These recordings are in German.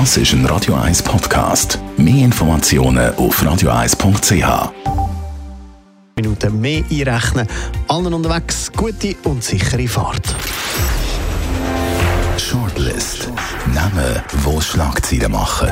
Das ist ein Radio 1 Podcast. Mehr Informationen auf radio1.ch. Minuten mehr einrechnen. Allen unterwegs gute und sichere Fahrt. Shortlist. Namen, wo Schlagzeilen machen.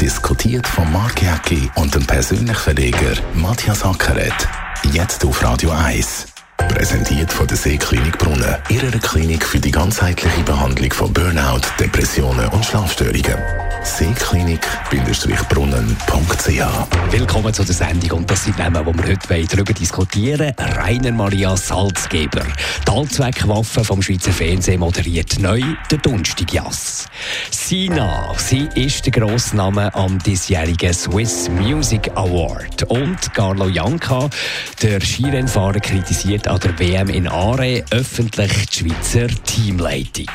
Diskutiert von Mark Jäcki und dem persönlichen Verleger Matthias Ackeret. Jetzt auf Radio 1. Präsentiert von der Seeklinik Brunnen. Ihrer Klinik für die ganzheitliche Behandlung von Burnout, Depressionen und Schlafstörungen. Seeklinik-brunnen.ch Willkommen zu der Sendung und das sind Themen, die wir heute darüber diskutieren wollen. Rainer Maria Salzgeber. Die Allzweckwaffe vom Schweizer Fernsehen moderiert neu der Dunstig Jass. Sina, sie ist der Grossname am diesjährigen Swiss Music Award. Und Carlo Janka, der Skirennfahrer, kritisiert an der WM in Are öffentlich die Schweizer Teamleitung.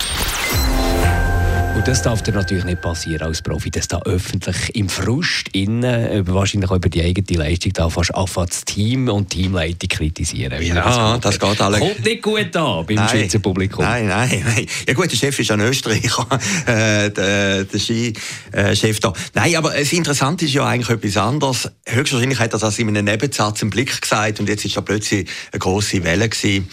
Und das darf dir natürlich nicht passieren als Profi, dass da öffentlich im Frust innen, wahrscheinlich auch über die eigene Leistung, da fast anfangen, das Team und die Teamleitung kritisieren. Ja, das, das geht alle. Kommt nicht gut an beim nein, Schweizer Publikum. Nein, nein, nein. Ja gut, der Chef ist ein Österreicher, äh, der, der Ski-Chef da. Nein, aber das Interessante ist ja eigentlich etwas anderes. Höchstwahrscheinlich hat er das in einem Nebensatz im Blick gesagt und jetzt ist da plötzlich eine grosse Welle gewesen.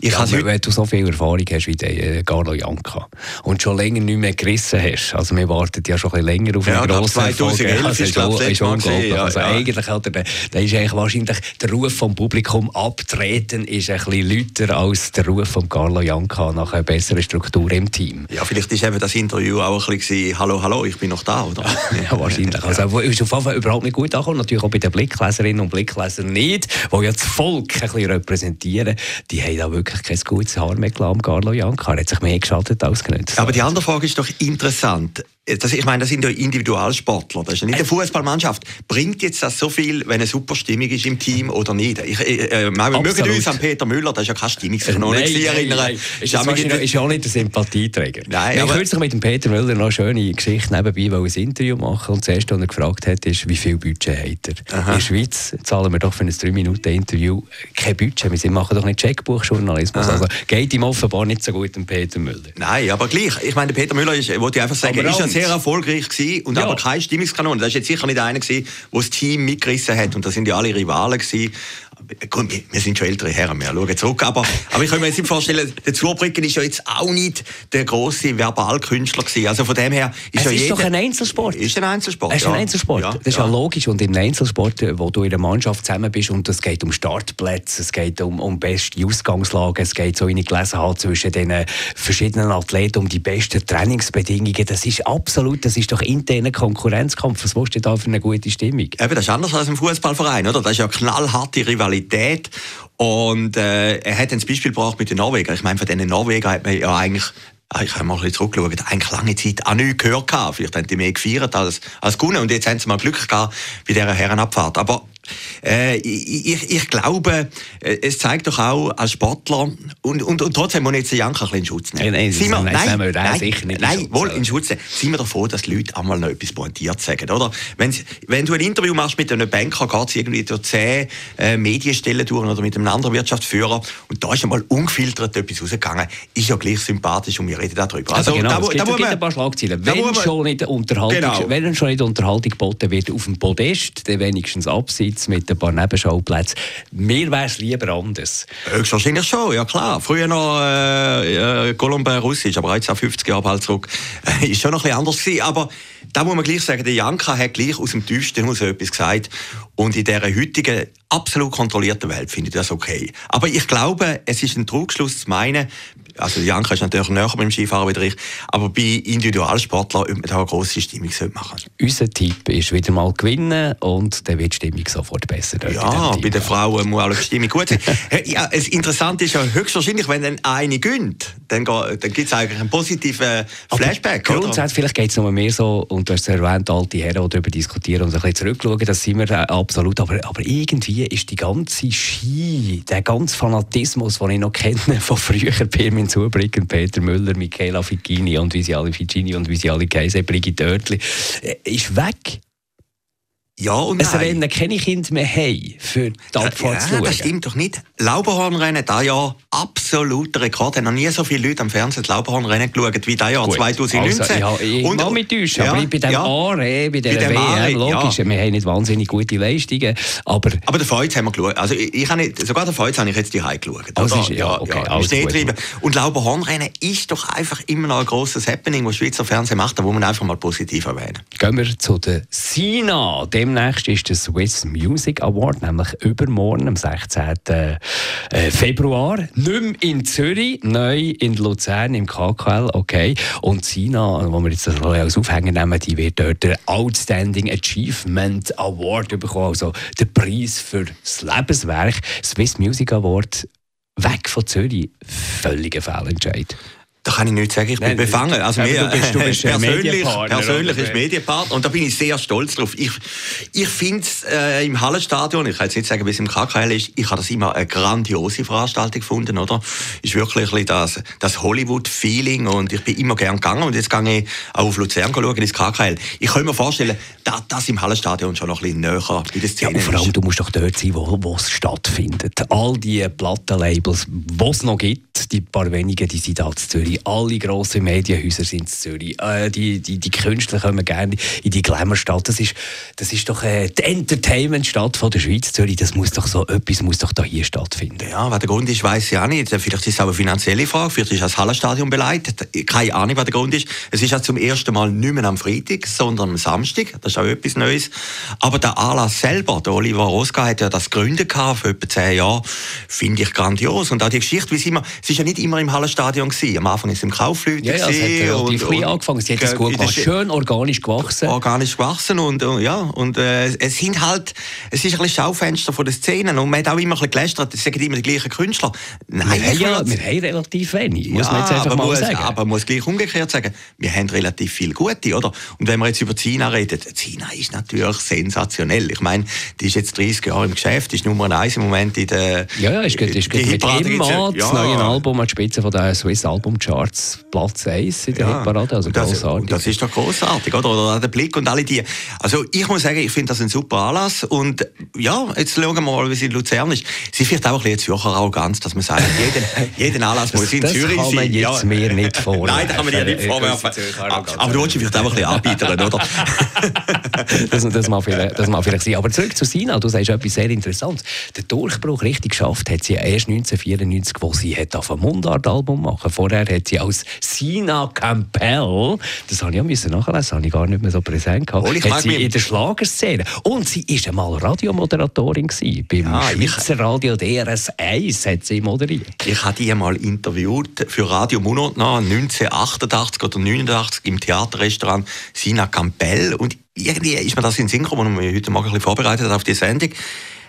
Ich ja, wenn du so viel Erfahrung hast wie der äh, Carlo Janka und schon länger nicht mehr gerissen hast, also wir warten ja schon ein bisschen länger auf einen ja, grossen 2011 also, ist, das ist unglaublich. Ja, also ja. eigentlich hat er, der ist eigentlich wahrscheinlich der Ruf vom Publikum abtreten ist ein bisschen lauter als der Ruf von Carlo Janka nach einer besseren Struktur im Team. Ja, vielleicht ist eben das Interview auch ein bisschen «Hallo, hallo, ich bin noch da», oder? ja, wahrscheinlich. Also ist auf jeden Fall überhaupt nicht gut angekommen. Natürlich auch bei den Blickleserinnen und Blicklesern nicht, die ja das Volk ein bisschen repräsentieren. Die haben da wirklich kein gutes Haar mehr gelassen, Carlo Janka. Er hat sich mehr geschadet als genützt. Aber die andere Frage ist doch interessant. Das, ich meine, das sind ja Individualsportler, das ist ja nicht eine Fußballmannschaft. Bringt jetzt das so viel, wenn eine super Stimmung ist im Team oder nicht? Ich, äh, äh, wir mögen uns an Peter Müller, das ist ja kein Stimmungskanon, nein, nein, erinnern. Nein. Ist, das ist ja auch nicht der Sympathieträger. Nein, ich aber... kürzlich mit dem Peter Müller noch eine schöne Geschichte nebenbei, weil ein Interview machen und das erste, was er gefragt hat, ist, wie viel Budget hat er? Aha. In der Schweiz zahlen wir doch für ein 3-Minuten-Interview kein Budget. Wir machen doch nicht Checkbuchjournalismus. Also geht ihm offenbar nicht so gut, dem Peter Müller. Nein, aber gleich. Ich meine, Peter Müller ist, wollte ich einfach sagen, ist ja sehr erfolgreich gewesen und ja. aber kein Stimmungskanone. Das ist jetzt sicher nicht einer gewesen, der das Team mitgerissen hat und das sind ja alle Rivalen gewesen. Gut, wir sind schon ältere Herren, wir schauen zurück. Aber, aber ich kann mir jetzt vorstellen, der Zubrücken ist ja jetzt auch nicht der grosse Verbalkünstler gewesen. Also von dem her ist es ja ist jeder, doch ein Einzelsport. Ist ein Einzelsport. Es ist ein Einzelsport. Ja, das ist ja. ja logisch. Und im Einzelsport, wo du in einer Mannschaft zusammen bist und es geht um Startplätze, es geht um, um beste Ausgangslagen, es geht so, wie ich gelesen habe, zwischen den verschiedenen Athleten um die besten Trainingsbedingungen. Das ist absolut, das ist doch interner Konkurrenzkampf. Was willst du da für eine gute Stimmung? Eben, das ist anders als im Fußballverein, oder? Das ist ja knallharte Rivalität Qualität. Und äh, er hat ein Beispiel gebracht mit den Norwegern. Ich meine, von diesen Norwegern hat man ja eigentlich ah, ich habe mal zurückgeschaut, eigentlich lange Zeit auch nichts gehört. Vielleicht haben die mehr gefeiert als, als gewonnen. Und jetzt haben sie mal Glück gehabt bei dieser Herrenabfahrt. Aber äh, ich, ich, glaube, äh, es zeigt doch auch als Sportler, und, und, und trotzdem muss jetzt Janka ein bisschen in Schutz nehmen. Nein, nein, wir, nein, nein, nein, sicher nicht nein, in wohl in Schutz nehmen. Sind wir davor, dass die Leute einmal noch etwas pointiert sagen, oder? Wenn, wenn du ein Interview machst mit einem Banker, geht es irgendwie durch zehn äh, Medienstellen durch oder mit einem anderen Wirtschaftsführer und da ist einmal ungefiltert etwas rausgegangen, ist ja gleich sympathisch und wir reden darüber. Also, also genau, da, es gibt, da, da, ein paar Schlagzeilen. Wenn, man, schon nicht Unterhaltung, genau. wenn schon nicht Unterhaltung geboten wird auf dem Podest, dann wenigstens abseits mit ein paar Neben Nebenschauplätze. Mir wäre es lieber anders. Höchstwahrscheinlich schon, ja klar. Früher noch äh, äh, Russisch, aber jetzt auch 50 Jahre bald zurück, äh, ist schon noch ein bisschen anders gewesen. Aber da muss man gleich sagen, der Janka hat gleich aus dem Tiefsten heraus etwas gesagt. Und in dieser heutigen, absolut kontrollierten Welt finde ich das okay. Aber ich glaube, es ist ein Trugschluss zu meinen, also Janka ist natürlich näher beim Skifahren wie ich, aber bei Individualsportlern, ob man da eine grosse Stimmung machen sollte. Unser Tipp ist wieder mal gewinnen und dann wird die Stimmung sofort besser. Ja, bei den Frauen muss auch die Stimmung gut sein. ja, das Interessante ist ja höchstwahrscheinlich, wenn dann eine gönnt, dann, dann gibt es eigentlich einen positiven Flashback. Grundsätzlich, vielleicht geht es noch mehr so, und du hast es erwähnt, alte Herren, die darüber diskutieren und ein bisschen zurückschauen, das sind wir äh, absolut, aber, aber irgendwie ist die ganze Ski, der ganze Fanatismus, den ich noch kenne von früher, Pirmin Zubricken, Peter Müller, Michaela Ficini und wie sie alle Ficini und wie sie alle heißen, Brigitte Oertli, äh, ist weg. Ja und Ein nein. Rennen keine Kinder mehr haben, für die Abfahrt ja, zu schauen. das stimmt doch nicht. Lauberhornrennen, da ja absoluter Rekord. Haben noch nie so viele Leute am Fernsehen das Lauberhornrennen geschaut wie da Jahr Gut. 2019. Also, ja, ich Und- mag mich täuschen, aber bei dem ja. ARE, bei der Bei dem ARE, WM, logisch, ja. wir haben nicht wahnsinnig gute Leistungen, aber Aber den Feuz haben wir geschaut. Also ich, ich habe nicht, sogar den Feuz habe ich jetzt die geschaut. Also ist- ja, okay, Schnee gut. treiben. Und Lauberhornrennen ist doch einfach immer noch ein grosses Happening, das Schweizer Fernsehen macht, da muss man einfach mal positiv erwähnen. Gehen wir zu der SINA. Demnächst ist der Swiss Music Award, nämlich übermorgen, am 16. äh, Februar. Nicht mehr in Zürich, neu in Luzern im KKL, okay. Und SINA, wo wir jetzt das als Aufhänger nehmen, die wird dort den Outstanding Achievement Award bekommen, also der Preis für das Lebenswerk. Swiss Music Award weg von Zürich, völliger Fehlentscheid. Da kann ich nichts sagen, ich bin Nein, befangen. Also mir, du bist- du bist persönlich, persönlich ist Medienpartner und da bin ich sehr stolz drauf. Ich, ich finde es äh, im Hallenstadion, ich kann jetzt nicht sagen, wie es im KKL ist, ich habe das immer eine grandiose Veranstaltung gefunden, oder? Ist wirklich ein das, das Hollywood-Feeling und ich bin immer gern gegangen und jetzt gehe ich auch auf Luzern schauen, ins KKL. Ich kann mir vorstellen, dass das im Hallenstadion schon noch ein bisschen näher bei der Ja, Szene und vor allem, du musst doch dort sein, wo, wo es stattfindet. All die Plattenlabels, die es noch gibt, die paar wenigen, die sind da in Zürich. Alle grossen Medienhäuser sind in Zürich. Äh, die, die, die Künstler kommen gerne in die Glamourstadt. Das ist, das ist doch äh, die Entertainmentstadt der Schweiz, Zürich. Das muss doch so, etwas muss doch da hier stattfinden. Ja, was der Grund ist, weiß ich auch nicht. Vielleicht ist es auch eine finanzielle Frage. Vielleicht ist das Hallenstadion beleidigt. Keine Ahnung, was der Grund ist. Es ist ja zum ersten Mal nicht mehr am Freitag, sondern am Samstag. Das ist auch etwas Neues. Aber der Anlass selber, der Oliver Roska hat ja das gegründet vor etwa zehn Jahren, finde ich grandios. Und auch die Geschichte, wie es immer, es ist ja nicht immer im Hallenstadion gewesen. Am Anfang ist es im Kaufleute Ja, ja, es hat relativ klein angefangen. Sie hat es gut gemacht. Sch- Schön organisch gewachsen. organisch gewachsen und, und ja und äh, es sind halt es ist ein bisschen Schaufenster von der Szene und man hat auch immer ein bisschen gelästert es sind immer die gleichen Künstler nein wir, ja, wir haben relativ wenig, muss man jetzt einfach aber mal muss, sagen. aber man muss gleich umgekehrt sagen, wir haben relativ viel Gute, oder? Und wenn wir jetzt über China reden, China ist natürlich sensationell. Ich meine, die ist jetzt 30 Jahre im Geschäft, ist Nummer eins im Moment in der... Ja, ja, ist, gut- ist die gut mit Emma, ja- das ja. neue Album an der Spitze von der Swiss Album Charts, Platz 1 in der Ja, Hitparade, also das, grossartig. das ist doch großartig, oder? Oder der Blick und alle die. Also ich muss sagen, ich finde das ein super Anlass und ja, jetzt schauen wir mal, wie es in Luzern ist. Es ist vielleicht auch ein bisschen Zürcher Arroganz, dass man sagt, jeden, jeden Anlass muss in das Zürich kann man sein. jetzt mir nicht vorwerfen. Nein, das kann man dir nicht Äh, vorwerfen. das. Aber du willst vielleicht auch ein bisschen anbietern, oder? das, das, mag vielleicht, das mag vielleicht sein. Aber zurück zu Sina, du sagst etwas sehr Interessantes. Der Durchbruch richtig geschafft hat sie erst 1994, wo sie hat auf ein Mundart-Album machen. Vorher sie als Sina Campbell, das habe ich auch müssen nachlesen, das habe ich gar nicht mehr so präsent gehabt, Oh, ich hat sie mich- in der Schlagerszene. Und sie war einmal Radiomoderatorin gewesen. Beim Ja, ich- Schweizer Radio DRS 1 hat sie moderiert. Ich habe die einmal interviewt für Radio Monat nach 1988 oder 89 im Theaterrestaurant Sina Campbell und irgendwie ist mir das in den Sinn gekommen, und wir heute Morgen ein bisschen vorbereitet auf die Sendung.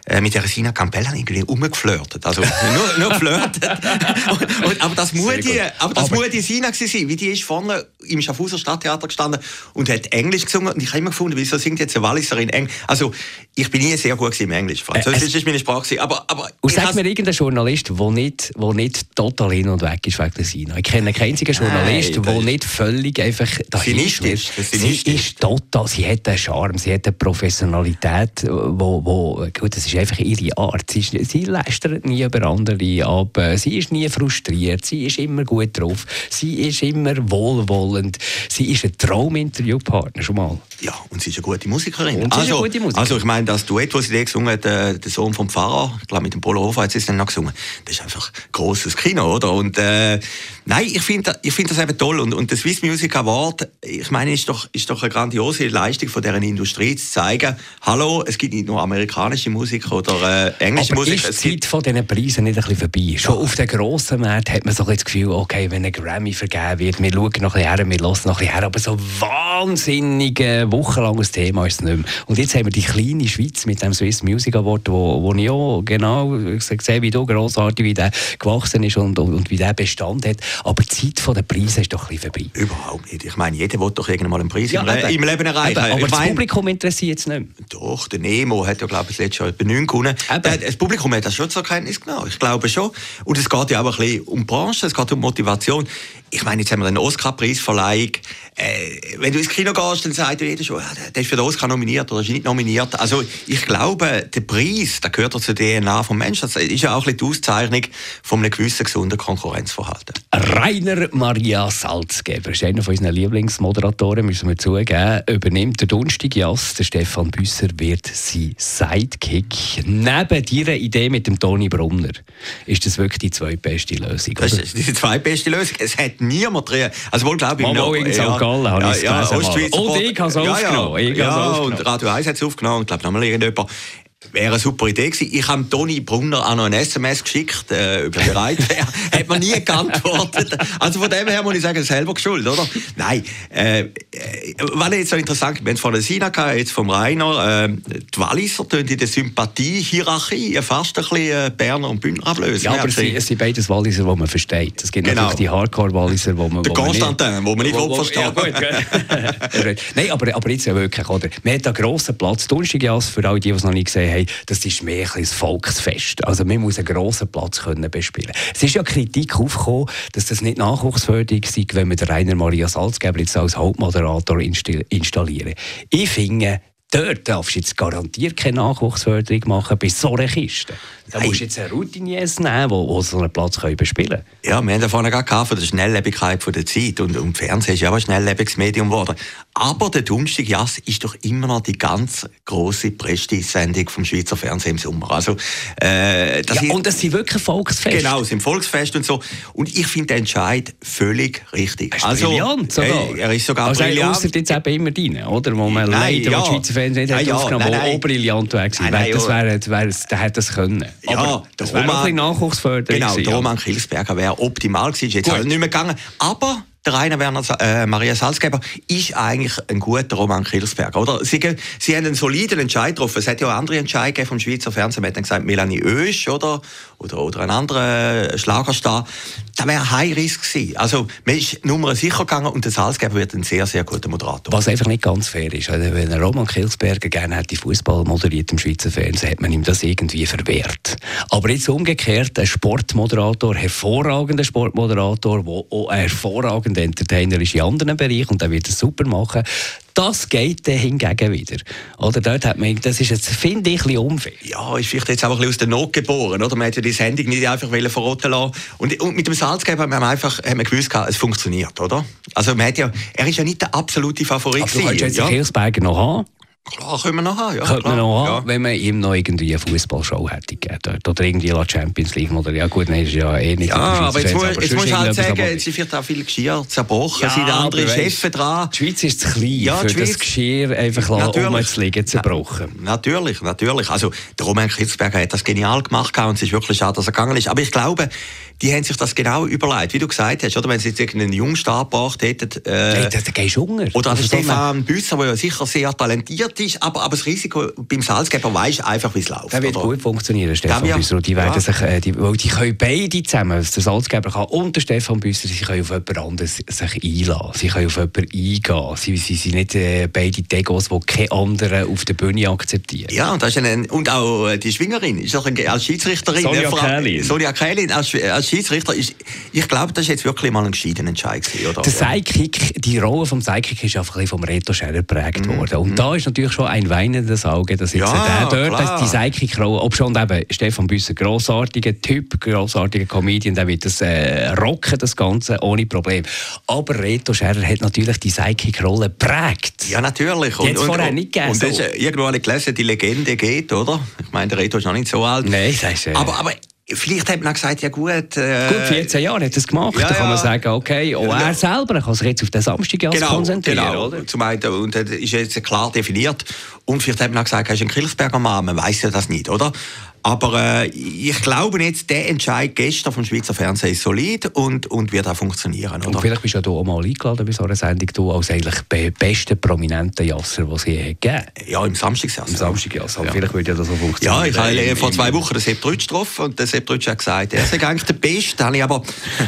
Äh, Mit der Sina ich irgendwie umgeflirtet. Also nur, nur geflirtet. und, und, aber das muss die, aber das Aber- muss die Sina sein, wie die ist vorne im Schaffhauser Stadttheater gestanden und hat Englisch gesungen. Und ich habe immer gefunden, wieso singt jetzt eine Walliserin Englisch? Also ich bin nie sehr gut im Englisch. Französisch Äh, ist meine Sprache aber aber Und sag mir irgendein Journalist, der nicht, wo nicht total hin und weg ist wegen der Sina. Ich kenne keinen einzigen Journalist, der ist- nicht völlig einfach dahin ist Sie ist total, sie hat einen Charme, sie hat eine Professionalität, wo, wo gut, das ist einfach ihre Art. Sie, ist, sie lästert nie über andere ab, sie ist nie frustriert, sie ist immer gut drauf, sie ist immer wohlwollend, sie ist ein Trauminterviewpartner schon mal. Ja, und sie ist eine gute Musikerin. Und sie ist also, eine gute Musikerin. Also ich meine, das Duett, das sie da gesungen hat, äh, der Sohn vom Pfarrer, ich glaube mit dem Polo Hofer hat sie es dann noch gesungen, das ist einfach grosses Kino, oder? Und äh, nein, ich finde ich find das eben toll. Und, und der Swiss Music Award, ich meine, ist doch, ist doch eine grandiose Leistung von deren Industrie zu zeigen, hallo, es gibt nicht nur amerikanische Musik oder äh, englische Aber Musik, ist die gibt Zeit von diesen Preisen nicht ein bisschen vorbei? Schon auf den grossen Märkten hat man so ein das Gefühl, okay, wenn ein Grammy vergeben wird, wir schauen noch ein bisschen her, wir hören noch ein bisschen her, aber so wahnsinnig wochenlanges Thema ist es nicht mehr. Und jetzt haben wir die kleine Schweiz mit dem Swiss Music Award, wo, wo ich auch genau sehe, wie du grossartig, wie der gewachsen ist und, und, und wie der Bestand hat. Aber die Zeit von den Preisen ist doch ein bisschen vorbei. überhaupt nicht. Ich meine, jeder will doch irgendwann mal einen Preis Ja, im, Le eben. im Leben erreichen. Eben, aber ich das meine, Publikum interessiert es nicht mehr. Doch, der Nemo hat ja, glaube ich, das letzte Jahr etwa 9 gewonnen. Der- Das Publikum hat das schon zur Kenntnis genommen. Ich glaube schon. Und es geht ja auch ein bisschen um die Branche, es geht um Motivation. Ich meine, jetzt haben wir eine Oscar-Preisverleihung. Äh, wenn du ins Kino gehst, dann sagt jeder schon, der ist für den Oscar nominiert oder ist nicht nominiert. Also ich glaube, der Preis, der gehört zur DNA vom Menschen. Das ist ja auch ein bisschen die Auszeichnung von einem gewissen gesunden Konkurrenzverhalten. Rainer Maria Salzgeber ist einer von unseren Lieblingsmoderatoren, müssen wir zugeben. Übernimmt der Dunstig Jass. Der Stefan Büsser wird sein Sidekick. Neben deiner Idee mit dem Toni Brunner ist das wirklich die zweitbeste Lösung. Oder? Das ist die zweitbeste Lösung. Es hat niemand drin. Also wohl glaube ich Mal noch. In St. Gallen ja, habe ich ja, ja, Und ich habe es aufgenommen. Ja, ja, und Radio 1 hat es aufgenommen. Ich glaube, nochmal irgendjemand. Wäre eine super Idee gewesen. Ich habe Toni Brunner auch noch ein SMS geschickt, äh, über bereit wäre. Hat man nie geantwortet. Also von dem her muss ich sagen, selber geschuld, oder? Nein. Äh, äh, was jetzt so interessant, wir haben von der Sina gehabt, jetzt vom Rainer, äh, die Walliser tun in der Sympathie-Hierarchie fast ein bisschen äh, Berner und Bündner ablösen. Ja, aber es, es sind beides Walliser, die man versteht. Es gibt genau. natürlich die Hardcore-Walliser, wo man... Der Konstantin, wo man nicht wo, wo, versteht. Ja, gut. Nein, aber, aber jetzt ja wirklich, oder? Man hat einen grossen Platz, Donnerstag für alle, die es noch nicht gesehen haben, das ist mehr ein Volksfest. Also man muss einen grossen Platz können bespielen. Es ist ja Kritik aufgekommen, dass das nicht nachwuchsfördernd sei, wenn man den Rainer Maria Salzgeber jetzt als Hauptmoderator installieren. Ich finde, dort darfst du jetzt garantiert keine Nachwuchsförderung machen bei so einer Kiste. Da musst du jetzt eine Routiniers nehmen, die so einen Platz bespielen können. Ja, wir haben ja vorhin gerade von der Schnelllebigkeit der Zeit und, und Fernsehen ist ja auch ein schnelllebiges Medium geworden. Aber der Dunstig Jass ist doch immer noch die ganz grosse Prestige-Sendung vom Schweizer Fernsehen im Sommer. Also, äh, das ja, ist, und das sind wirklich Volksfeste. Genau, es sind Volksfeste und so. Und ich finde den Entscheid völlig richtig. Er ist also, brillant sogar. Hey, er ist sogar also brillant. Also jetzt eben immer rein, oder? Wo man nein, leider, ja. Schweizer Fernsehen nein, ja, aufgenommen nein. wo brillant wäre. Nein, nein, das wäre, wäre, der hätte das können. Ja, Aber das wäre ein bisschen Nachwuchsförderung. Genau, der Roman Kilsberger wäre optimal gewesen. Ist jetzt halt nicht mehr gegangen. Aber der Rainer Werner äh, Maria Salzgeber ist eigentlich ein guter Roman Kilsberg, oder? Sie, sie haben einen soliden Entscheid getroffen. Es hat ja auch andere Entscheidungen vom Schweizer Fernsehen. Man hat dann gesagt, Melanie Oesch, oder? Oder, oder ein anderer Schlagerstar. Das wäre High Risk gewesen. Also, man ist Nummer sicher gegangen und der Salzgeber wird ein sehr, sehr guter Moderator. Was einfach nicht ganz fair ist. Also, wenn Roman Kilsberger gerne hätte Fußball moderiert im Schweizer Fernsehen, hat man ihm das irgendwie verwehrt. Aber jetzt umgekehrt, ein Sportmoderator, hervorragender Sportmoderator, der auch hervorragend Entertainer ist in anderen Bereichen und der wird es super machen. Das geht dann hingegen wieder. Oder dort hat man, das ist jetzt, finde ich, ein bisschen unfair. Ja, ist vielleicht jetzt auch ein bisschen aus der Not geboren. Oder? Man hat ja die Sendung nicht einfach verrotten lassen. Und, und mit dem Salzgeber haben wir einfach haben wir gewusst, es funktioniert, oder? Also man hat ja, er ist ja nicht der absolute Favorit. Aber du kannst jetzt ja. Kirchberger noch haben. Klar, können wir noch haben. Ja, Könnte man noch haben, ja. wenn man ihm noch irgendwie eine Fußballshow hätte gegeben. Oder irgendwie la Champions League. Oder, ja gut, nein, ist ja eh nicht Ja, aber jetzt, muss, jetzt musst du halt sagen, jetzt wird auch viel Geschirr zerbrochen, ja, sind andere Chefs dran. Die Schweiz ist zu klein, ja, für Schweiz, das Geschirr einfach rumzulegen, zerbrochen. Na, natürlich, natürlich. Also, der Roman Kitzberger hat das genial gemacht und es ist wirklich schade, dass er gegangen ist. Aber ich glaube, die haben sich das genau überlegt, wie du gesagt hast, oder? Wenn sie jetzt irgendeinen Jungstar gebracht hätten. Äh, hey, da, gehst du Hunger. Oder also Stefan Büsser, der ja sicher sehr talentiert ist, aber, aber das Risiko beim Salzgeber weiß einfach, wie es läuft. Der wird oder? gut funktionieren, Stefan ja, Büsser. Und die werden ja. sich, äh, die, weil die können beide zusammen, der Salzgeber kann und der Stefan Büsser, sie können auf jemand anderes sich einladen. Sie können auf jemanden eingehen. Sie, sie sind nicht äh, beide Degos, die keine anderen auf der Bühne akzeptieren. Ja, und, das ist eine, und auch äh, die Schwingerin ist doch ein, als Schiedsrichterin. Sonja Kählin. Sonja Kählin als, als Schiedsrichter ist, ich glaube, das ist jetzt wirklich mal ein gescheidener Entscheid gewesen, oder? Der Sidekick, die Rolle vom Sidekick ist einfach ein bisschen vom Reto Scherer geprägt mm. worden. Und mm. da ist natürlich schon ein weinendes Auge, dass jetzt ja, der dort, dass die Sidekick-Rolle, ob schon eben Stefan Büsser, grossartiger Typ, grossartiger Comedian, der wird das äh, rocken, das Ganze, ohne Problem. Aber Reto Scherer hat natürlich die Sidekick-Rolle geprägt. Ja, natürlich. Und, und, vorher nicht gegeben. Und, und so. irgendwo habe ich gelesen, die Legende geht, oder? Ich meine, der Reto ist noch nicht so alt. Nein, das ist... Äh... Aber, aber Vielleicht hat man gesagt, ja gut... Äh, gut, 14 Jahre hat er es gemacht. Ja, da kann man sagen, okay, auch er selber kann sich jetzt auf den Samstag genau, konzentrieren, genau. oder? Zum einen, und das ist jetzt klar definiert. Und vielleicht hat man auch gesagt, er ist ein Kilchsberger Mann, man weiß ja das nicht, oder? Aber äh, ich glaube jetzt, der Entscheid gestern vom Schweizer Fernsehen ist solid und, und wird auch funktionieren. Oder? Und vielleicht bist du ja auch mal eingeladen bei so einer Sendung, du als eigentlich beste prominente Jasser, die sie gegeben Ja, im Samstagsjasser. Im Samstagsjasser. Ja. Vielleicht würde ja das so funktionieren. Ja, ich habe äh, vor zwei Wochen den Sepp Drütsch getroffen und der Sepp Drütsch hat gesagt, er ist eigentlich der Beste. Da habe ich aber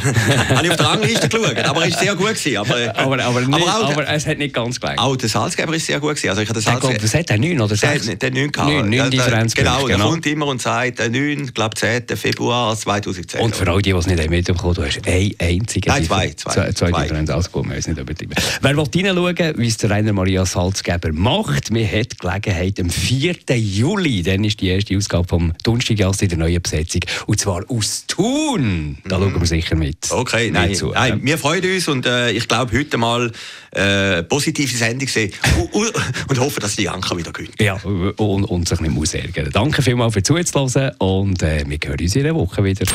habe ich auf der Rangliste geschaut, aber er ist sehr gut gewesen. Aber, äh, aber, aber, nicht, aber, auch, aber, es hat nicht ganz gelangt. Auch der Salzgeber ist sehr gut gewesen. Also ich habe den Salzgeber... Was hat er? 9 oder 6? Der, der 9 gehabt. 9, 9 Differenz. Genau, genau, der kommt immer und sagt, äh, 9, glaube 10. Februar 2010. Und für all die, die es nicht mitbekommen du hast einen einzigen... Nein, zwei. Zwei, zwei, zwei, zwei. Differenz, alles gut, wir müssen nicht übertreiben. Wer will reinschauen, wie es der Rainer Maria Salzgeber macht, wir haben Gelegenheit am 4. Juli, dann ist die erste Ausgabe vom Donnerstagjass in der neuen Besetzung, und zwar aus Thun. Da mm. schauen wir sicher mit. Okay, nein, zu. nein wir freuen uns und äh, ich glaube, heute mal äh, positive Sendung sehen und, und hoffen, dass die Anker wieder gewinnt. Ja, und, und sich nicht muss ärgern. Danke vielmals für zuzuhören und äh, wir hören uns in einer Woche wieder.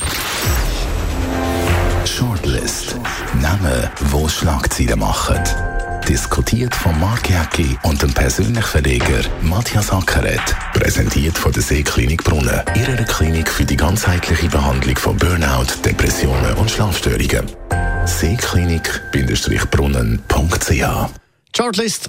Shortlist. Namen, wo Schlagzeilen machen. Diskutiert von Mark Jäcki und dem persönlichen Verleger Matthias Ackeret. Präsentiert von der Seeklinik Brunnen. Ihrer Klinik für die ganzheitliche Behandlung von Burnout, Depressionen und Schlafstörungen. Seeklinik-brunnen.ch Shortlist.